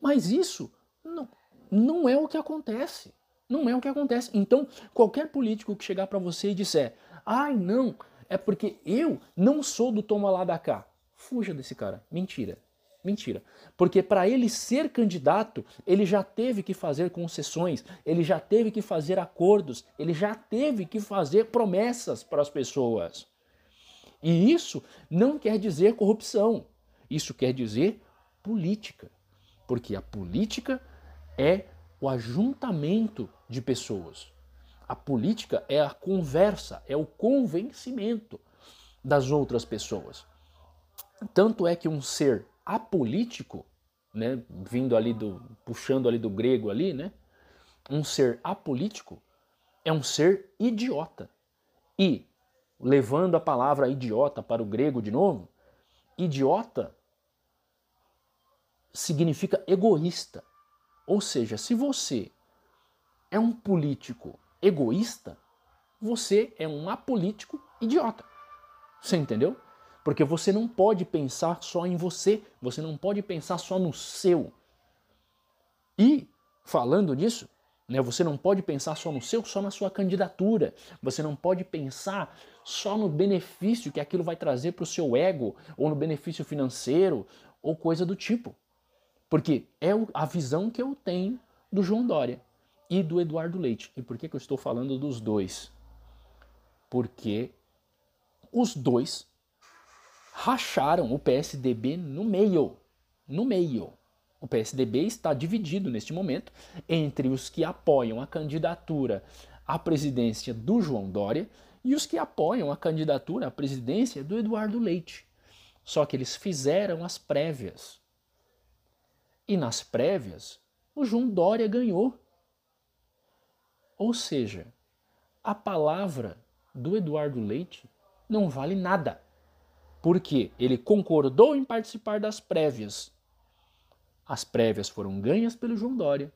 Mas isso não, não é o que acontece. Não é o que acontece. Então, qualquer político que chegar para você e disser Ai, não, é porque eu não sou do toma lá da cá. Fuja desse cara. Mentira. Mentira. Porque para ele ser candidato, ele já teve que fazer concessões, ele já teve que fazer acordos, ele já teve que fazer promessas para as pessoas. E isso não quer dizer corrupção. Isso quer dizer política. Porque a política é o ajuntamento de pessoas. A política é a conversa, é o convencimento das outras pessoas. Tanto é que um ser apolítico né, vindo ali do puxando ali do grego ali, né? Um ser apolítico é um ser idiota. E levando a palavra idiota para o grego de novo, idiota significa egoísta. Ou seja, se você é um político egoísta, você é um apolítico idiota. Você entendeu? Porque você não pode pensar só em você, você não pode pensar só no seu. E, falando nisso, né, você não pode pensar só no seu, só na sua candidatura. Você não pode pensar só no benefício que aquilo vai trazer para o seu ego, ou no benefício financeiro, ou coisa do tipo. Porque é a visão que eu tenho do João Dória e do Eduardo Leite. E por que, que eu estou falando dos dois? Porque os dois racharam o PSDB no meio. No meio. O PSDB está dividido neste momento entre os que apoiam a candidatura à presidência do João Dória e os que apoiam a candidatura à presidência do Eduardo Leite. Só que eles fizeram as prévias. E nas prévias, o João Dória ganhou. Ou seja, a palavra do Eduardo Leite não vale nada porque ele concordou em participar das prévias. As prévias foram ganhas pelo João Dória,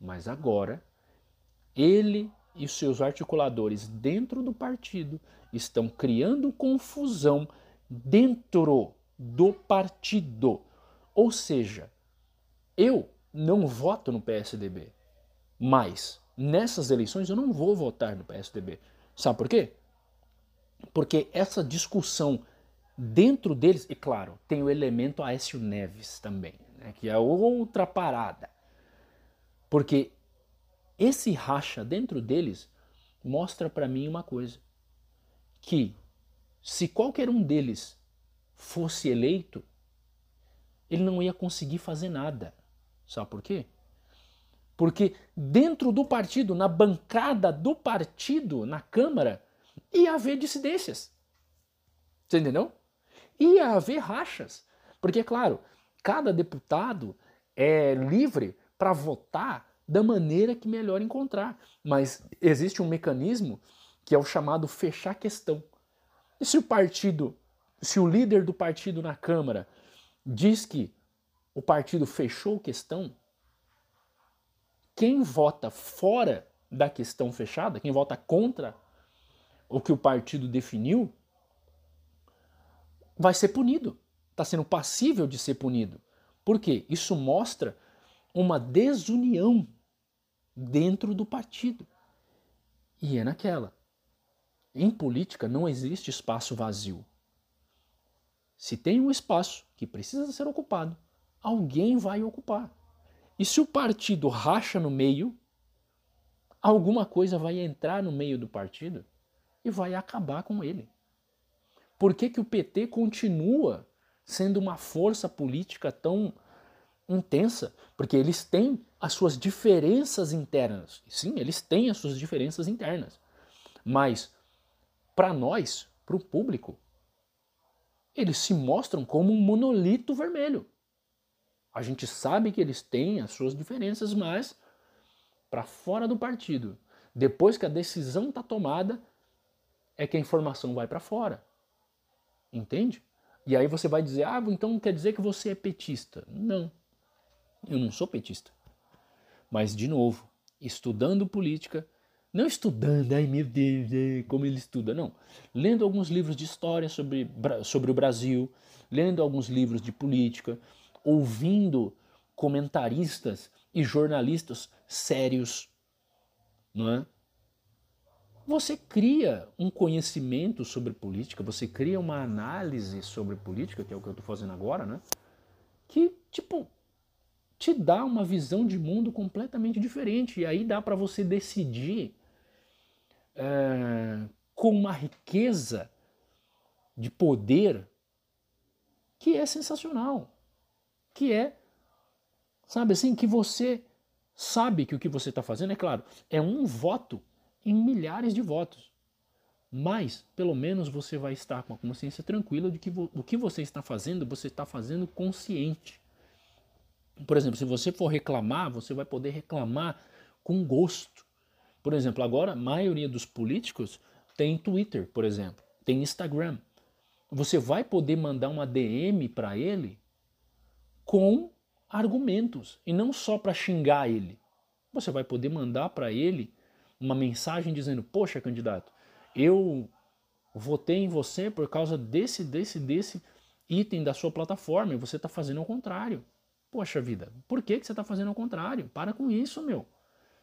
mas agora ele e seus articuladores dentro do partido estão criando confusão dentro do partido. Ou seja, eu não voto no PSDB, mas nessas eleições eu não vou votar no PSDB. Sabe por quê? Porque essa discussão Dentro deles, e claro, tem o elemento Aécio Neves também, né, que é outra parada. Porque esse racha dentro deles mostra para mim uma coisa: que se qualquer um deles fosse eleito, ele não ia conseguir fazer nada. Sabe por quê? Porque dentro do partido, na bancada do partido, na Câmara, ia haver dissidências. Você entendeu? ia haver rachas. Porque, claro, cada deputado é livre para votar da maneira que melhor encontrar. Mas existe um mecanismo que é o chamado fechar questão. E se o partido, se o líder do partido na Câmara diz que o partido fechou questão, quem vota fora da questão fechada, quem vota contra o que o partido definiu, vai ser punido. Está sendo passível de ser punido. Por quê? Isso mostra uma desunião dentro do partido. E é naquela. Em política não existe espaço vazio. Se tem um espaço que precisa ser ocupado, alguém vai ocupar. E se o partido racha no meio, alguma coisa vai entrar no meio do partido e vai acabar com ele. Por que, que o PT continua sendo uma força política tão intensa? Porque eles têm as suas diferenças internas. Sim, eles têm as suas diferenças internas. Mas, para nós, para o público, eles se mostram como um monolito vermelho. A gente sabe que eles têm as suas diferenças, mas para fora do partido, depois que a decisão está tomada, é que a informação vai para fora. Entende? E aí você vai dizer, ah, então quer dizer que você é petista. Não, eu não sou petista. Mas, de novo, estudando política, não estudando, ai meu Deus, como ele estuda, não. Lendo alguns livros de história sobre, sobre o Brasil, lendo alguns livros de política, ouvindo comentaristas e jornalistas sérios, não é? você cria um conhecimento sobre política, você cria uma análise sobre política, que é o que eu estou fazendo agora, né? Que, tipo, te dá uma visão de mundo completamente diferente. E aí dá para você decidir é, com uma riqueza de poder que é sensacional. Que é, sabe assim, que você sabe que o que você está fazendo, é claro, é um voto em milhares de votos. Mas, pelo menos, você vai estar com a consciência tranquila de que o que você está fazendo, você está fazendo consciente. Por exemplo, se você for reclamar, você vai poder reclamar com gosto. Por exemplo, agora a maioria dos políticos tem Twitter, por exemplo, tem Instagram. Você vai poder mandar uma DM para ele com argumentos e não só para xingar ele. Você vai poder mandar para ele uma mensagem dizendo: "Poxa, candidato, eu votei em você por causa desse, desse, desse item da sua plataforma e você está fazendo ao contrário. Poxa vida, por que, que você está fazendo ao contrário? Para com isso, meu.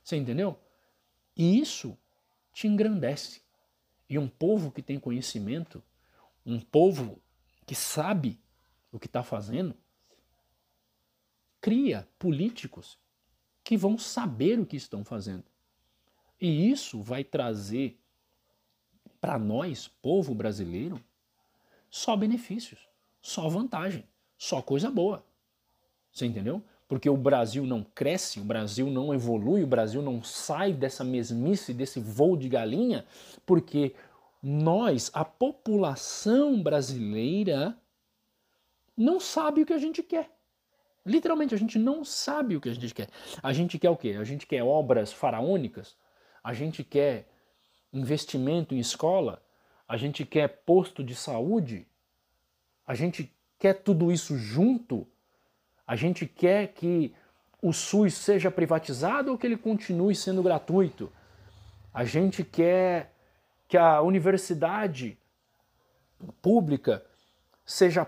Você entendeu? E isso te engrandece. E um povo que tem conhecimento, um povo que sabe o que está fazendo, cria políticos que vão saber o que estão fazendo. E isso vai trazer para nós, povo brasileiro, só benefícios, só vantagem, só coisa boa. Você entendeu? Porque o Brasil não cresce, o Brasil não evolui, o Brasil não sai dessa mesmice, desse voo de galinha, porque nós, a população brasileira, não sabe o que a gente quer. Literalmente, a gente não sabe o que a gente quer. A gente quer o quê? A gente quer obras faraônicas? A gente quer investimento em escola, a gente quer posto de saúde, a gente quer tudo isso junto, a gente quer que o SUS seja privatizado ou que ele continue sendo gratuito. A gente quer que a universidade pública seja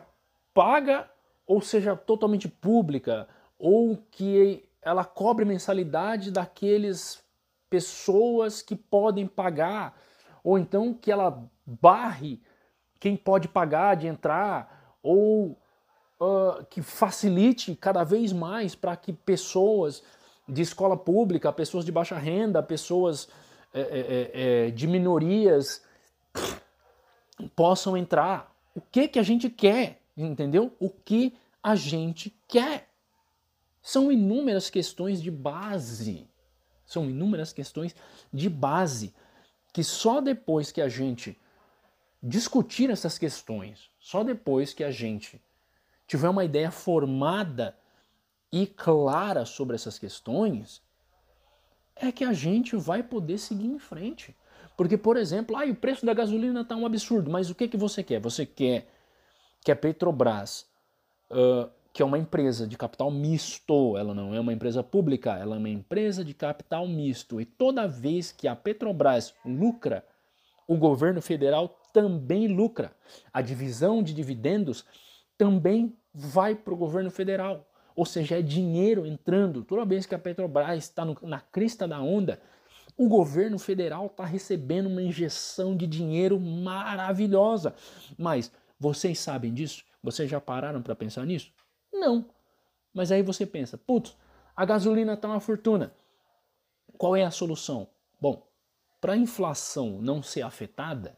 paga ou seja totalmente pública, ou que ela cobre mensalidade daqueles pessoas que podem pagar, ou então que ela barre quem pode pagar de entrar, ou uh, que facilite cada vez mais para que pessoas de escola pública, pessoas de baixa renda, pessoas é, é, é, de minorias possam entrar. O que que a gente quer, entendeu? O que a gente quer. São inúmeras questões de base são inúmeras questões de base que só depois que a gente discutir essas questões, só depois que a gente tiver uma ideia formada e clara sobre essas questões, é que a gente vai poder seguir em frente. Porque, por exemplo, ah, o preço da gasolina está um absurdo, mas o que, que você quer? Você quer que a Petrobras uh, que é uma empresa de capital misto, ela não é uma empresa pública, ela é uma empresa de capital misto. E toda vez que a Petrobras lucra, o governo federal também lucra. A divisão de dividendos também vai para o governo federal. Ou seja, é dinheiro entrando. Toda vez que a Petrobras está na crista da onda, o governo federal está recebendo uma injeção de dinheiro maravilhosa. Mas vocês sabem disso? Vocês já pararam para pensar nisso? Não. Mas aí você pensa, putz, a gasolina está uma fortuna. Qual é a solução? Bom, para a inflação não ser afetada,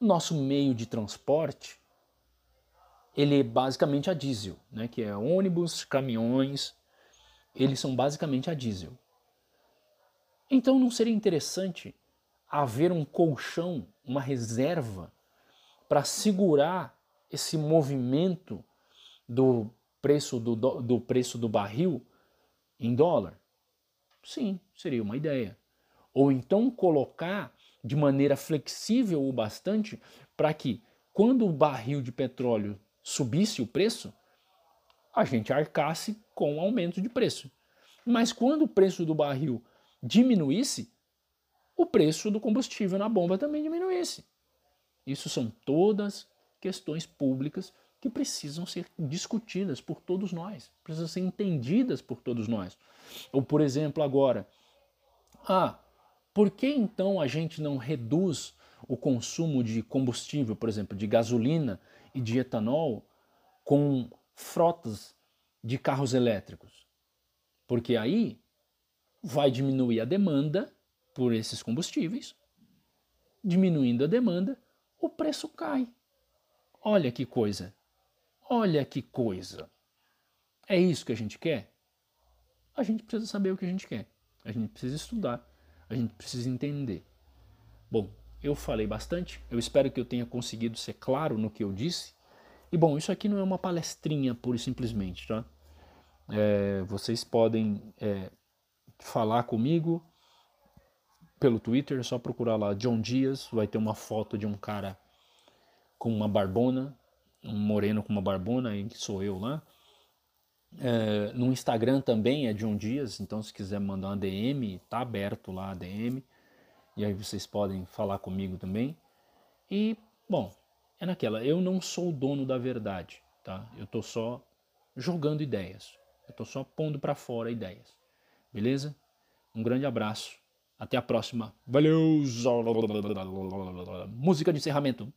nosso meio de transporte ele é basicamente a diesel, né? que é ônibus, caminhões, eles são basicamente a diesel. Então não seria interessante haver um colchão, uma reserva para segurar esse movimento do preço do, do preço do barril em dólar? Sim, seria uma ideia. Ou então colocar de maneira flexível o bastante para que quando o barril de petróleo subisse o preço, a gente arcasse com o aumento de preço. Mas quando o preço do barril diminuísse, o preço do combustível na bomba também diminuísse. Isso são todas questões públicas que precisam ser discutidas por todos nós, precisam ser entendidas por todos nós. Ou, por exemplo, agora, ah, por que então a gente não reduz o consumo de combustível, por exemplo, de gasolina e de etanol com frotas de carros elétricos? Porque aí vai diminuir a demanda por esses combustíveis, diminuindo a demanda, o preço cai. Olha que coisa Olha que coisa! É isso que a gente quer? A gente precisa saber o que a gente quer. A gente precisa estudar. A gente precisa entender. Bom, eu falei bastante. Eu espero que eu tenha conseguido ser claro no que eu disse. E bom, isso aqui não é uma palestrinha pura e simplesmente, tá? É, vocês podem é, falar comigo pelo Twitter, é só procurar lá John Dias, vai ter uma foto de um cara com uma barbona, um moreno com uma barbona, que sou eu lá. É, no Instagram também é John Dias, então se quiser mandar uma DM, tá aberto lá a DM. E aí vocês podem falar comigo também. E, bom, é naquela, eu não sou o dono da verdade, tá? Eu tô só jogando ideias. Eu tô só pondo para fora ideias. Beleza? Um grande abraço. Até a próxima. Valeu! Música de encerramento.